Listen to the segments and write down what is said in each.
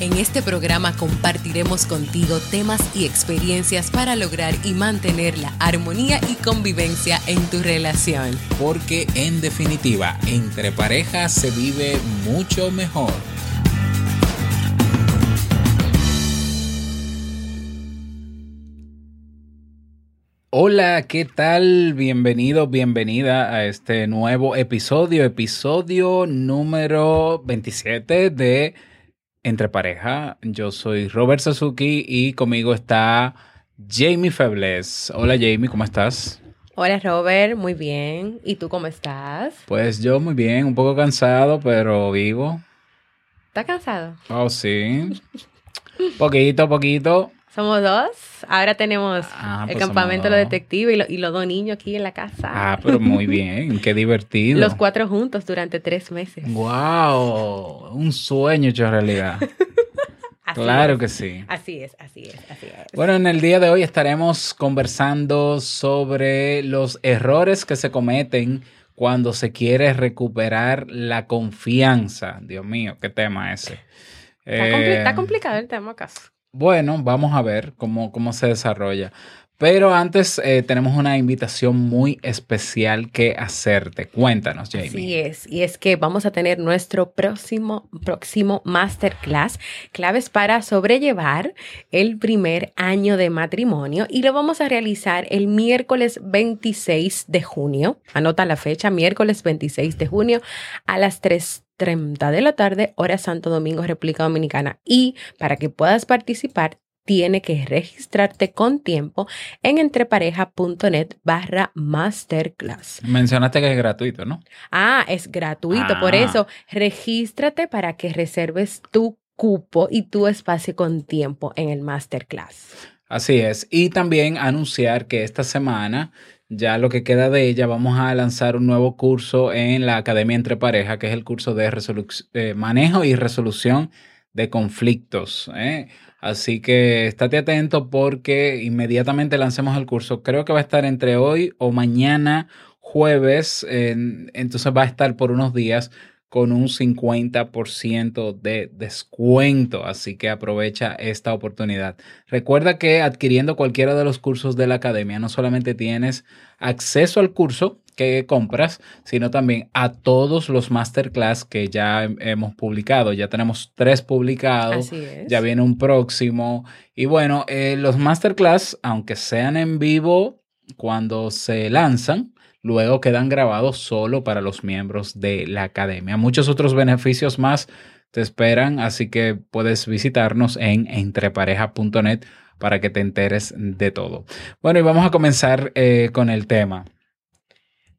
En este programa compartiremos contigo temas y experiencias para lograr y mantener la armonía y convivencia en tu relación. Porque en definitiva, entre parejas se vive mucho mejor. Hola, ¿qué tal? Bienvenido, bienvenida a este nuevo episodio, episodio número 27 de Entre Pareja. Yo soy Robert Sasuki y conmigo está Jamie Febles. Hola Jamie, ¿cómo estás? Hola Robert, muy bien. ¿Y tú cómo estás? Pues yo muy bien, un poco cansado, pero vivo. ¿Estás cansado? Oh, sí. poquito, poquito. Somos dos. Ahora tenemos ah, el pues campamento de los detectives y, los dos niños aquí en la casa. Ah, pero muy bien, qué divertido. Los cuatro juntos durante tres meses. ¡Wow! Un sueño hecho realidad. claro que sí. Así es, así es, así es. Bueno, en el día de hoy estaremos conversando sobre los errores que se cometen cuando se quiere recuperar la confianza. Dios mío, qué tema ese. Está, eh, complicado el tema, acaso. Bueno, vamos a ver cómo, cómo se desarrolla. Pero antes eh, tenemos una invitación muy especial que hacerte. Cuéntanos, Jamie. Así es, y es que vamos a tener nuestro próximo, próximo masterclass, claves para sobrellevar el primer año de matrimonio, y lo vamos a realizar el miércoles 26 de junio. Anota la fecha, miércoles 26 de junio a las 3 30 de la tarde, hora Santo Domingo, República Dominicana. Y para que puedas participar, tiene que registrarte con tiempo en entrepareja.net barra masterclass. Mencionaste que es gratuito, ¿no? Ah, es gratuito. Por ah. eso, regístrate para que reserves tu cupo y tu espacio con tiempo en el masterclass. Así es. Y también anunciar que esta semana ya lo que queda de ella, vamos a lanzar un nuevo curso en la Academia Entre Pareja, que es el curso de eh, manejo y resolución de conflictos. ¿eh? Así que estate atento porque inmediatamente lancemos el curso. Creo que va a estar entre hoy o mañana jueves. entonces va a estar por unos días con un 50% de descuento, así que aprovecha esta oportunidad. Recuerda que adquiriendo cualquiera de los cursos de la academia no solamente tienes acceso al curso, que compras, sino también a todos los masterclass que ya hemos publicado. Ya tenemos tres publicados, ya viene un próximo. Y bueno, eh, los masterclass, aunque sean en vivo cuando se lanzan, luego quedan grabados solo para los miembros de la academia. Muchos otros beneficios más te esperan, así que puedes visitarnos en entrepareja.net para que te enteres de todo. Bueno, y vamos a comenzar eh, con el tema.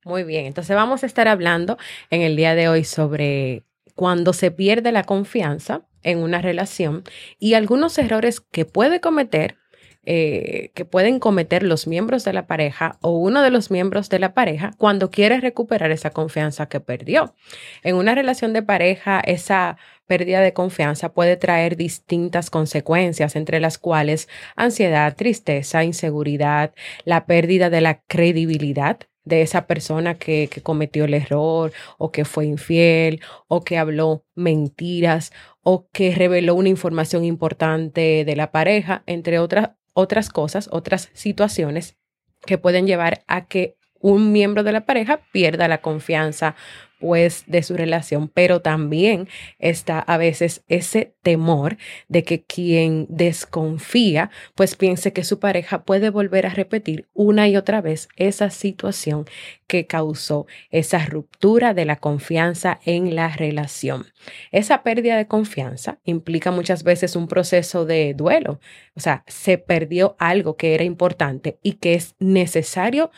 Muy bien, entonces vamos a estar hablando en el día de hoy sobre cuando se pierde la confianza en una relación y algunos errores que puede cometer, eh, que pueden cometer los miembros de la pareja o uno de los miembros de la pareja cuando quiere recuperar esa confianza que perdió. En una relación de pareja, esa pérdida de confianza puede traer distintas consecuencias, entre las cuales ansiedad, tristeza, inseguridad, la pérdida de la credibilidad de esa persona que, cometió el error o que fue infiel o que habló mentiras o que reveló una información importante de la pareja, entre otras, otras cosas, otras situaciones que pueden llevar a que un miembro de la pareja pierda la confianza pues de su relación, pero también está a veces ese temor de que quien desconfía pues piense que su pareja puede volver a repetir una y otra vez esa situación que causó esa ruptura de la confianza en la relación. Esa pérdida de confianza implica muchas veces un proceso de duelo, o sea, se perdió algo que era importante y que es necesario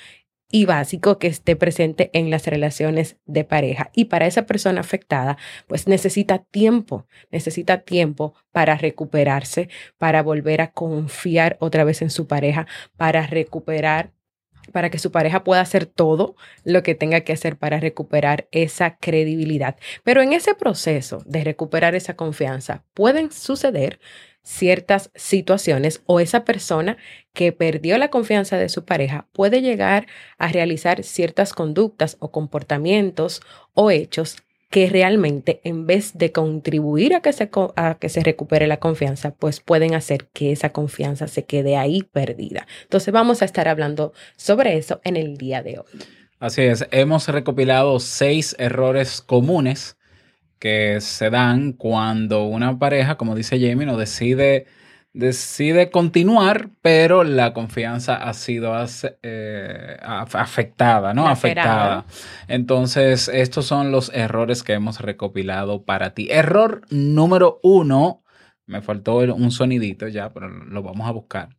y básico que esté presente en las relaciones de pareja. Y para esa persona afectada, pues necesita tiempo, necesita tiempo para recuperarse, para volver a confiar otra vez en su pareja, para recuperar para que su pareja pueda hacer todo lo que tenga que hacer para recuperar esa credibilidad. Pero en ese proceso de recuperar esa confianza pueden suceder ciertas situaciones o esa persona que perdió la confianza de su pareja puede llegar a realizar ciertas conductas o comportamientos o hechos que realmente en vez de contribuir a que, se, a que se recupere la confianza, pues pueden hacer que esa confianza se quede ahí perdida. Entonces vamos a estar hablando sobre eso en el día de hoy. Así es, hemos recopilado seis errores comunes que se dan cuando una pareja, como dice Jamie, no decide decide continuar, pero la confianza ha sido eh, afectada, ¿no? Afectada. Entonces, estos son los errores que hemos recopilado para ti. Error número uno, me faltó un sonidito ya, pero lo vamos a buscar.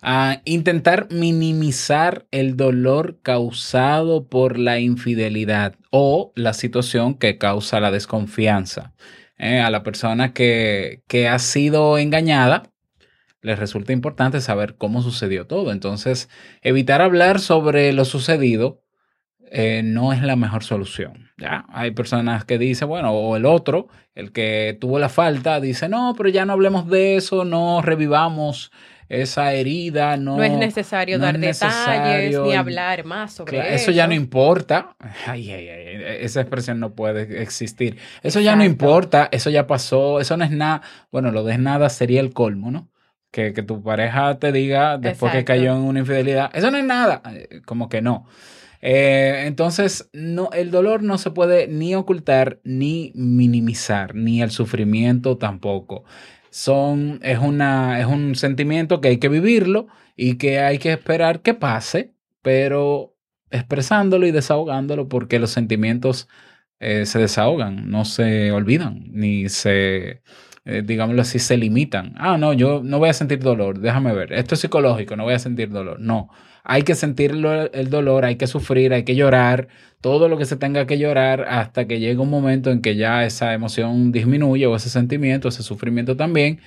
Ah, intentar minimizar el dolor causado por la infidelidad o la situación que causa la desconfianza. Eh, a la persona que, que ha sido engañada, les resulta importante saber cómo sucedió todo. Entonces, evitar hablar sobre lo sucedido eh, no es la mejor solución. ¿ya? Hay personas que dicen, bueno, o el otro, el que tuvo la falta, dice, no, pero ya no hablemos de eso, no revivamos esa herida, no, no es necesario dar detalles ni hablar más sobre eso. Eso ya no importa. Ay, ay, ay, esa expresión no puede existir. Eso ya no importa, eso ya pasó, eso no es nada. Bueno, lo de nada sería el colmo, ¿no? que, tu pareja te diga después que cayó en una infidelidad, eso no es nada, eh, como que no. Eh, entonces, no, el dolor no se puede ni ocultar ni minimizar, ni el sufrimiento tampoco. Son, es, una, es un sentimiento que hay que vivirlo y que hay que esperar que pase, pero expresándolo y desahogándolo porque los sentimientos eh, se desahogan, no se olvidan, ni se, eh, digámoslo así, se limitan. Ah, no, yo no voy a sentir dolor, déjame ver. Esto es psicológico, no voy a sentir dolor. No, hay que sentir el dolor, hay que sufrir, hay que llorar, todo lo que se tenga que llorar hasta que llegue un momento en que ya esa emoción disminuye o ese sentimiento, ese sufrimiento también,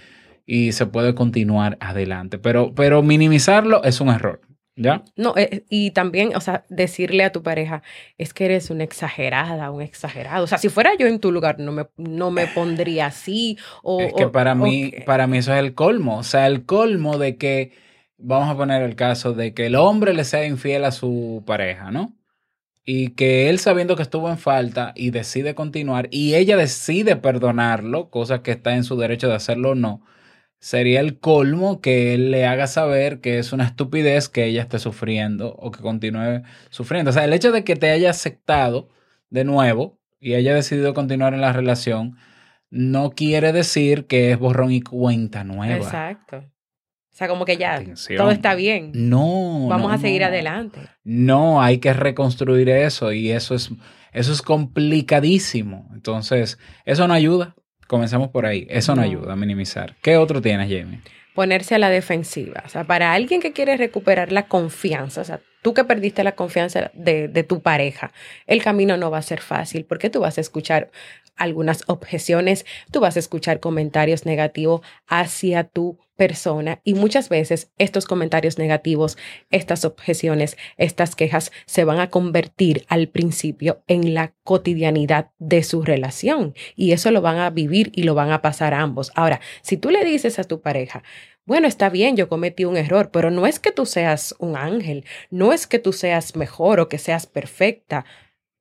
y se puede continuar adelante. Pero, pero minimizarlo es un error. ¿Ya? No, eh, y también, o sea, decirle a tu pareja, es que eres una exagerada, un exagerado. O sea, si fuera yo en tu lugar, no me, no me pondría así. O, es que para, mí, para mí eso es el colmo. O sea, el colmo de que, vamos a poner el caso de que el hombre le sea infiel a su pareja, ¿no? Y que él sabiendo que estuvo en falta y decide continuar y ella decide perdonarlo, cosa que está en su derecho de hacerlo o no sería el colmo que él le haga saber que es una estupidez que ella esté sufriendo o que continúe sufriendo. O sea, el hecho de que te haya aceptado de nuevo y haya decidido continuar en la relación no quiere decir que es borrón y cuenta nueva. Exacto. O sea, como que ya todo está bien. No. Vamos a seguir adelante. No, hay que reconstruir eso y eso es, eso es complicadísimo. Entonces, eso no ayuda. Comencemos por ahí. Eso no, ayuda a minimizar. ¿Qué otro tienes, Jamie? Ponerse a la defensiva. O sea, para alguien que quiere recuperar la confianza, o sea, tú que perdiste la confianza de, de, tu pareja, el camino no va a ser fácil porque tú vas a escuchar algunas objeciones, tú vas a escuchar comentarios negativos hacia tu persona y muchas veces estos comentarios negativos, estas objeciones, estas quejas se van a convertir al principio en la cotidianidad de su relación y eso lo van a vivir y lo van a pasar ambos. Ahora, si tú le dices a tu pareja, bueno, está bien, yo cometí un error, pero no es que tú seas un ángel, no es que tú seas mejor o que seas perfecta.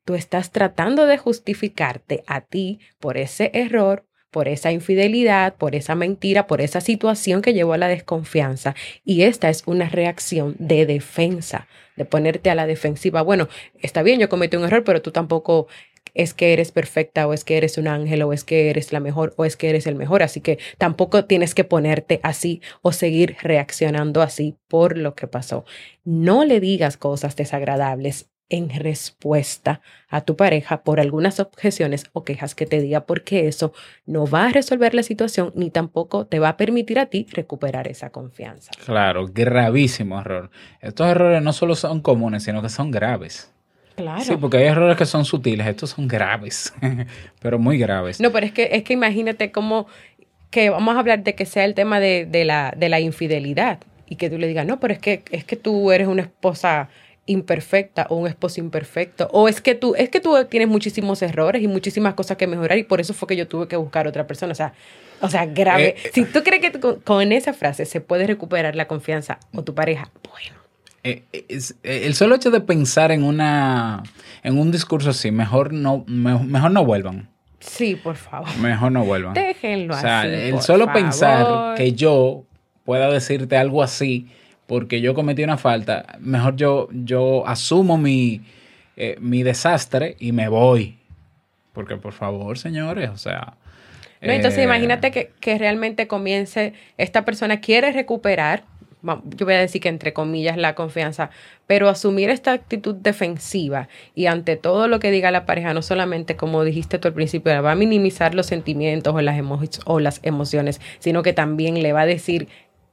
Tú estás tratando de justificarte a ti por ese error, por esa infidelidad, por esa mentira, por esa situación que llevó a la desconfianza. Y esta es una reacción de defensa, de ponerte a la defensiva. Bueno, está bien, yo cometí un error, pero tú tampoco es que eres perfecta o es que eres un ángel o es que eres la mejor o es que eres el mejor. Así que tampoco tienes que ponerte así o seguir reaccionando así por lo que pasó. No le digas cosas desagradables en respuesta a tu pareja por algunas objeciones o quejas que te diga porque eso no va a resolver la situación ni tampoco te va a permitir a ti recuperar esa confianza. Claro, gravísimo error. Estos errores no solo son comunes, sino que son graves. Claro. Sí, porque hay errores que son sutiles, estos son graves, pero muy graves. No, pero es que, es que imagínate cómo que vamos a hablar de que sea el tema de, de, la, de la infidelidad y que tú le digas, no, pero es que, es que tú eres una esposa imperfecta o un esposo imperfecto o es que tú es que tú tienes muchísimos errores y muchísimas cosas que mejorar y por eso fue que yo tuve que buscar otra persona o sea o sea grave Eh, si tú crees que con, con esa frase se puede recuperar la confianza o tu pareja bueno Eh, es- eh, el solo hecho de pensar en una en un discurso así, mejor no, me- mejor no vuelvan. sí por favor Mejor no vuelvan. déjenlo O sea, así el por solo favor. pensar que yo pueda decirte algo así porque yo cometí una falta, mejor yo, yo asumo mi, eh, mi desastre y me voy. Porque por favor, señores, o sea... No, entonces eh, imagínate que, que realmente comience, esta persona quiere recuperar, yo voy a decir que entre comillas la confianza, pero asumir esta actitud defensiva y ante todo lo que diga la pareja, no solamente como dijiste tú al principio, va a minimizar los sentimientos o las, emo- o las emociones, sino que también le va a decir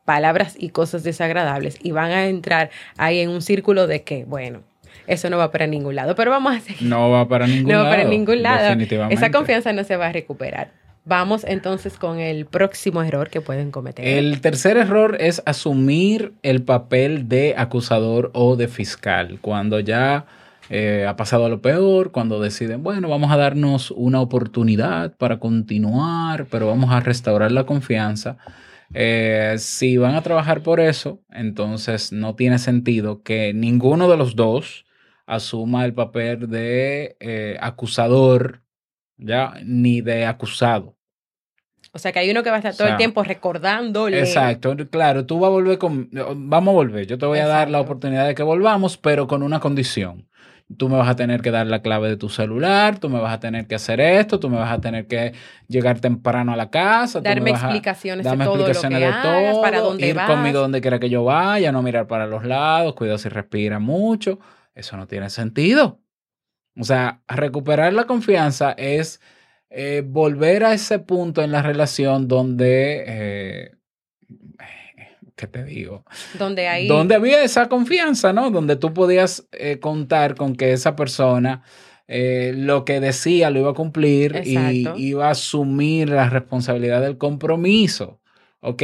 palabras y cosas desagradables y van a entrar ahí en un círculo de que, bueno, eso no va para ningún lado, pero vamos a seguir. No va para ningún No lado. va para ningún lado. Definitivamente. Esa confianza no se va a recuperar. Vamos entonces con el próximo error que pueden cometer. El tercer error es asumir el papel de acusador o de fiscal. Cuando ya eh, ha pasado lo peor, cuando deciden, bueno, vamos a darnos una oportunidad para continuar, pero vamos a restaurar la confianza. Eh, si van a trabajar por eso, entonces no tiene sentido que ninguno de los dos asuma el papel de eh, acusador, ya, ni de acusado. o sea que hay uno que va a estar o todo el tiempo recordándole. Exacto, claro, tú vas a volver con, vamos a volver, yo te voy a dar la oportunidad de que volvamos, pero con una condición. Tú me vas a tener que dar la clave de tu celular, tú me vas a tener que hacer esto, tú me vas a tener que llegar temprano a la casa, tú me Darme a- explicaciones de todo lo que de todo, para dónde ir vas. conmigo donde quiera que yo vaya, no mirar para los lados, cuidado si respira mucho, eso no tiene sentido. O sea, recuperar la confianza es eh, volver a ese punto en la relación donde, eh, ¿qué te digo? Donde hay. Donde había esa confianza, ¿no? Donde tú podías eh, contar con que esa persona eh, lo que decía lo iba a cumplir y iba a asumir la responsabilidad del compromiso. Ok,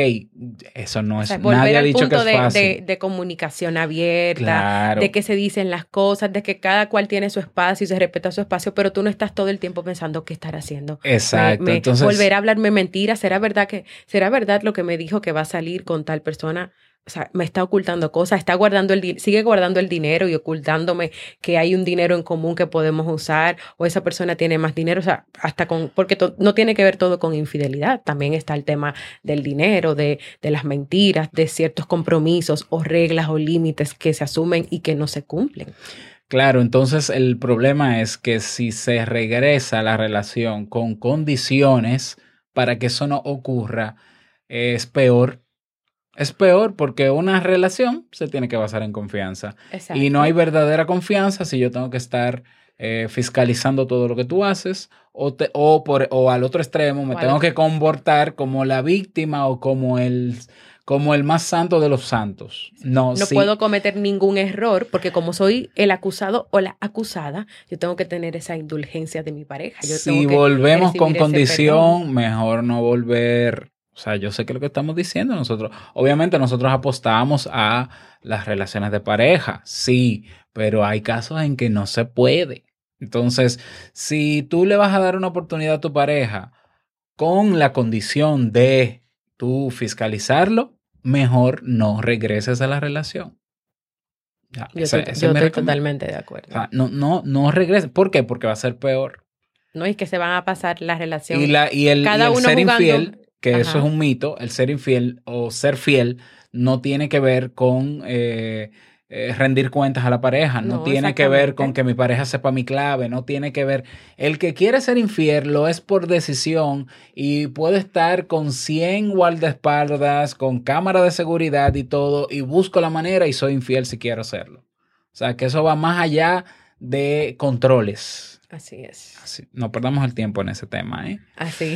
eso no o es, sea, volver nadie ha dicho que punto es de, fácil. de- de comunicación abierta, claro. de que se dicen las cosas, de que cada cual tiene su espacio y se respeta su espacio, pero tú no estás todo el tiempo pensando qué estar haciendo. Me- Exacto. me- Entonces, volver a hablarme mentiras, ¿será verdad que será verdad lo que me dijo que va a salir con tal persona? O sea, me está ocultando cosas, está guardando el sigue guardando el dinero y ocultándome que hay un dinero en común que podemos usar o esa persona tiene más dinero, o sea, hasta con porque no tiene que ver todo con infidelidad, también está el tema del dinero, de, de las mentiras, de ciertos compromisos o reglas o límites que se asumen y que no se cumplen. Claro, entonces el problema es que si se regresa la relación con condiciones para que eso no ocurra, es peor. Es peor porque una relación se tiene que basar en confianza. Y no hay verdadera confianza si yo tengo que estar eh, fiscalizando todo lo que tú haces o, te- o, por, o al otro extremo me tengo que comportar como la víctima o como el, como el más santo de los santos. No, No sí. puedo cometer ningún error porque como soy el acusado o la acusada, yo tengo que tener esa indulgencia de mi pareja. Yo si tengo que volvemos con condición, perdón. mejor no volver. O sea, yo sé que lo que estamos diciendo nosotros. Obviamente nosotros apostamos a las relaciones de pareja, sí, pero hay casos en que no se puede. Entonces, si tú le vas a dar una oportunidad a tu pareja con la condición de tú fiscalizarlo, mejor no regreses a la relación. Ya, Yo, estoy- yo totalmente de acuerdo. o sea, no, no, no regreses. ¿Por qué? Porque va a ser peor. No es que se van a pasar la relación. Y, la, y el, cada y el uno ser jugando- infiel, que eso es un mito, el ser infiel o ser fiel no tiene que ver con eh, eh, rendir cuentas a la pareja, no, No, tiene que ver con que mi pareja sepa mi clave, no tiene que ver. El que quiere ser infiel lo es por decisión y puede estar con 100 guardaespaldas, con cámara de seguridad y todo, y busco la manera y soy infiel si quiero hacerlo. O sea, que eso va más allá de controles. Así es. Así, no perdamos el tiempo en ese tema, ¿eh? Así.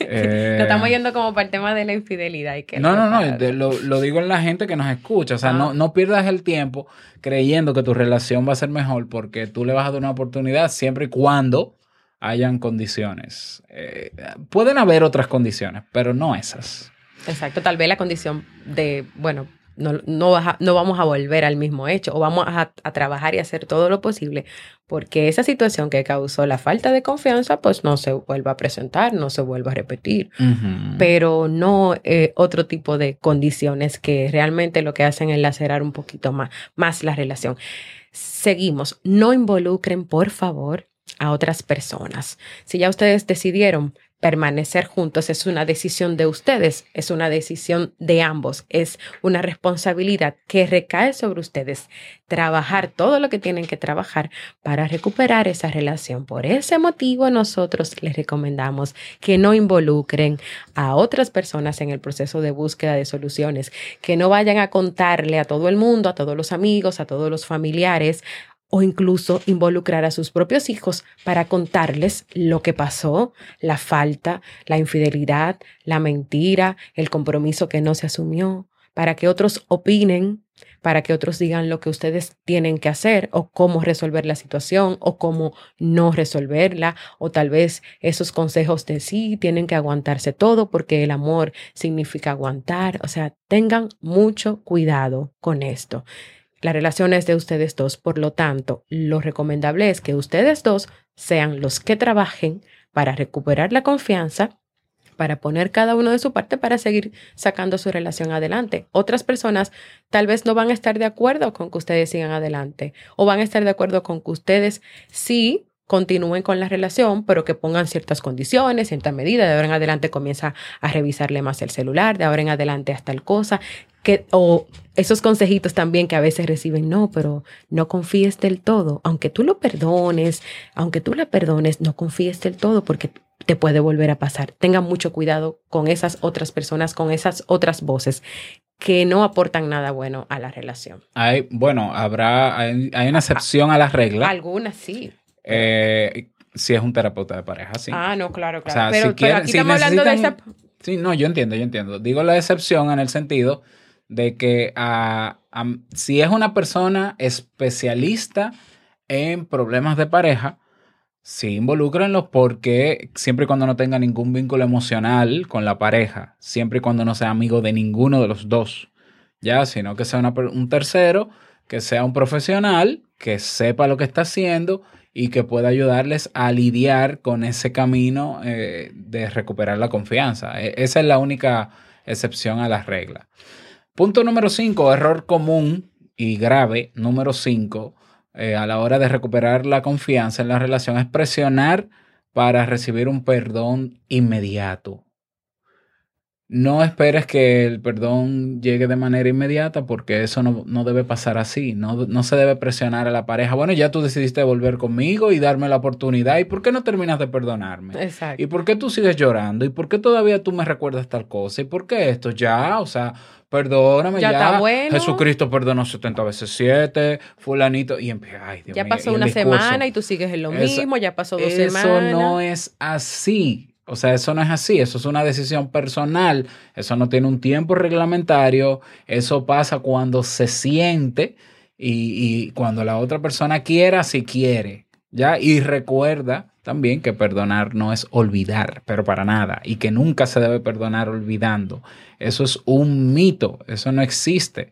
Eh, Nos estamos yendo como para el tema de la infidelidad. Y que No, no, no, de- lo, lo digo en la gente que nos escucha. O sea, Ah. no, no pierdas el tiempo creyendo que tu relación va a ser mejor porque tú le vas a dar una oportunidad siempre y cuando hayan condiciones. Eh, pueden haber otras condiciones, pero no esas. Exacto, tal vez la condición de, bueno, no, no, vas a- no vamos a volver al mismo hecho o vamos a, a trabajar y hacer todo lo posible porque esa situación que causó la falta de confianza pues no se vuelva a presentar, no se vuelva a repetir, pero no eh, otro tipo de condiciones que realmente lo que hacen es lacerar un poquito más, más la relación. Seguimos, no involucren por favor a otras personas. Si ya ustedes decidieron permanecer juntos, es una decisión de ustedes, es una decisión de ambos, es una responsabilidad que recae sobre ustedes. Trabajar todo lo que tienen que trabajar para recuperar esa relación. Por ese motivo nosotros les recomendamos que no involucren a otras personas en el proceso de búsqueda de soluciones, que no vayan a contarle a todo el mundo, a todos los amigos, a todos los familiares o incluso involucrar a sus propios hijos para contarles lo que pasó, la falta, la infidelidad, la mentira, el compromiso que no se asumió, para que otros opinen, para que otros digan lo que ustedes tienen que hacer o cómo resolver la situación o cómo no resolverla o tal vez esos consejos de sí tienen que aguantarse todo porque el amor significa aguantar, o sea, tengan mucho cuidado con esto. La relación es de ustedes dos, por lo tanto, lo recomendable es que ustedes dos sean los que trabajen para recuperar la confianza, para poner cada uno de su parte para seguir sacando su relación adelante. Otras personas tal vez no van a estar de acuerdo con que ustedes sigan adelante o van a estar de acuerdo con que ustedes sí continúen con la relación, pero que pongan ciertas condiciones, cierta medida. De ahora en adelante comienza a revisarle más el celular, de ahora en adelante hasta tal cosa. Que, o esos consejitos también que a veces reciben, no, pero no confíes del todo. Aunque tú lo perdones, aunque tú la perdones, no confíes del todo porque te puede volver a pasar. Tengan mucho cuidado con esas otras personas, con esas otras voces que no aportan nada bueno a la relación. Hay, bueno, habrá, hay, hay una excepción a la regla. Algunas sí. eh, si es un terapeuta de pareja, sí. Ah, no, claro, O claro. sea, pero, si pero quieren- aquí si estamos hablando de esa... Sí, no, yo entiendo, yo entiendo. Digo la excepción en el sentido de que ah, si es una persona especialista en problemas de pareja, sí involúcrenlos porque siempre y cuando no tenga ningún vínculo emocional con la pareja, siempre y cuando no sea amigo de ninguno de los dos, ya, sino que sea un tercero, que sea un profesional, que sepa lo que está haciendo y que pueda ayudarles a lidiar con ese camino eh, de recuperar la confianza. E- esa es la única excepción a la regla. Punto número 5, error común y grave, número 5, a la hora de recuperar la confianza en la relación es presionar para recibir un perdón inmediato. No esperes que el perdón llegue de manera inmediata porque eso no, no debe pasar así. No, no se debe presionar a la pareja. Bueno, ya tú decidiste volver conmigo y darme la oportunidad. ¿Y por qué no terminas de perdonarme? Exacto. ¿Y por qué tú sigues llorando? ¿Y por qué todavía tú me recuerdas tal cosa? ¿Y por qué esto? Ya, o sea, perdóname Ya ya. está bueno. Jesucristo perdonó 70 veces 7, fulanito. Y empieza, ay, Dios ya pasó y una semana y tú sigues en lo Eso- mismo, ya pasó dos Eso semanas. no es así. O sea, eso no es así. Eso es una decisión personal. Eso no tiene un tiempo reglamentario. Eso pasa cuando se siente y, y cuando la otra persona quiera, si quiere. ¿Ya? Y recuerda también que perdonar no es olvidar, pero para nada. Y que nunca se debe perdonar olvidando. Eso es un mito. Eso no existe.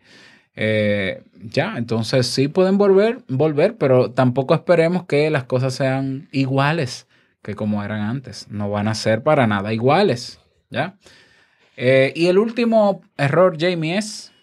Eh, ya, entonces sí pueden volver, volver, pero tampoco esperemos que las cosas sean iguales que como eran antes. No van a ser para nada iguales. ¿Ya? Eh, y el último error, Jamie, es.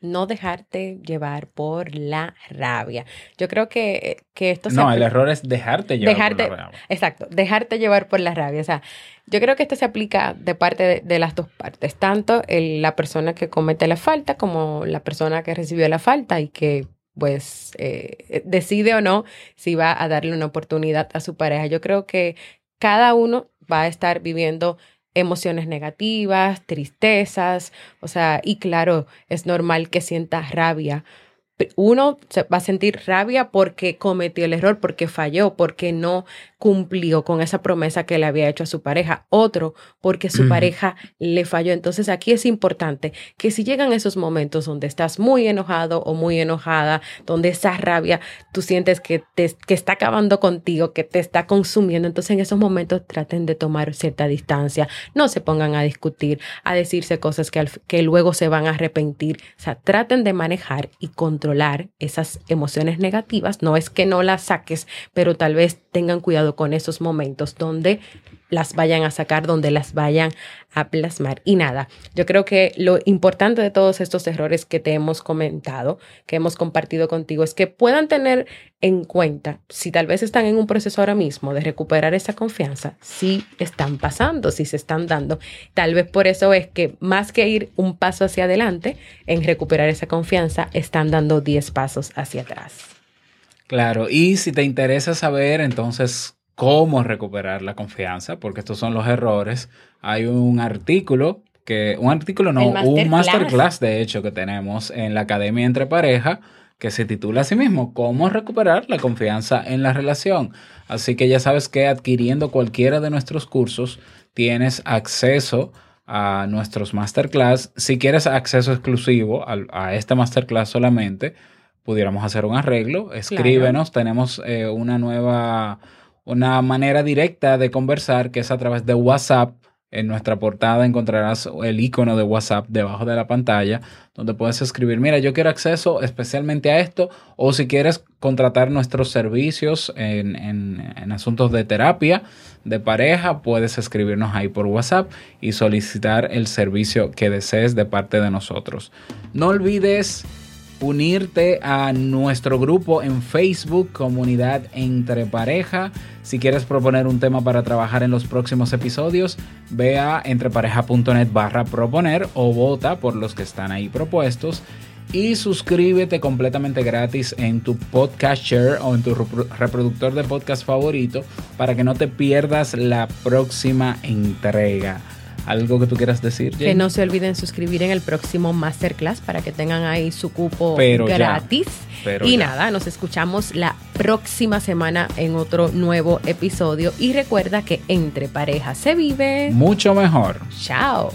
No dejarte llevar por la rabia. Yo creo que, que esto se No, el error es dejarte llevar. por la rabia. Exacto, dejarte llevar por la rabia. O sea, yo creo que esto se aplica de parte de, de las dos partes, tanto el- la persona que comete la falta como la persona que recibió la falta y que pues eh, decide o no si va a darle una oportunidad a su pareja. Yo creo que cada uno va a estar viviendo emociones negativas, tristezas, o sea, y claro, es normal que sienta rabia uno se va a sentir rabia porque cometió el error, porque falló, porque no cumplió con esa promesa que le había hecho a su pareja. Otro, porque su pareja le falló. Entonces aquí es importante que si llegan esos momentos donde estás muy enojado o muy enojada, donde esa rabia tú sientes que, te, que está acabando contigo, que te está consumiendo, entonces en esos momentos traten de tomar cierta distancia. No se pongan a discutir, a decirse cosas que, que luego se van a arrepentir. O sea, traten de manejar y controlar esas emociones negativas. No es que no las saques, pero tal vez tengan cuidado con esos momentos donde las vayan a sacar, donde las vayan a plasmar. Y nada, yo creo que lo importante de todos estos errores que te hemos comentado, que hemos compartido contigo, es que puedan tener en cuenta, si tal vez están en un proceso ahora mismo de recuperar esa confianza, si están pasando, si se están dando. Tal vez por eso es que más que ir un paso hacia adelante en recuperar esa confianza, están dando 10 pasos hacia atrás. Claro, y si te interesa saber entonces cómo recuperar la confianza, porque estos son los errores. Hay un artículo que, un artículo no, un masterclass de hecho que tenemos en la Academia Entre Pareja que se titula así mismo, cómo recuperar la confianza en la relación. Así que ya sabes que adquiriendo cualquiera de nuestros cursos tienes acceso a nuestros masterclass. Si quieres acceso exclusivo a, a este masterclass solamente, pudiéramos hacer un arreglo. Escríbenos, tenemos eh, una nueva una manera directa de conversar que es a través de WhatsApp. En nuestra portada encontrarás el icono de WhatsApp debajo de la pantalla, donde puedes escribir, mira, yo quiero acceso especialmente a esto, o si quieres contratar nuestros servicios en, en asuntos de terapia de pareja, puedes escribirnos ahí por WhatsApp y solicitar el servicio que desees de parte de nosotros. No olvides unirte a nuestro grupo en Facebook, Comunidad Entre Pareja. Si quieres proponer un tema para trabajar en los próximos episodios, ve a entrepareja.net barra proponer o vota por los que están ahí propuestos. Y suscríbete completamente gratis en tu podcatcher o en tu reproductor de podcast favorito para que no te pierdas la próxima entrega. ¿Algo que tú quieras decir? Que no se olviden suscribir en el próximo masterclass para que tengan ahí su cupo gratis. y nada, nos escuchamos la próxima semana en otro nuevo episodio. Y recuerda que entre parejas se vive mucho mejor. Chao.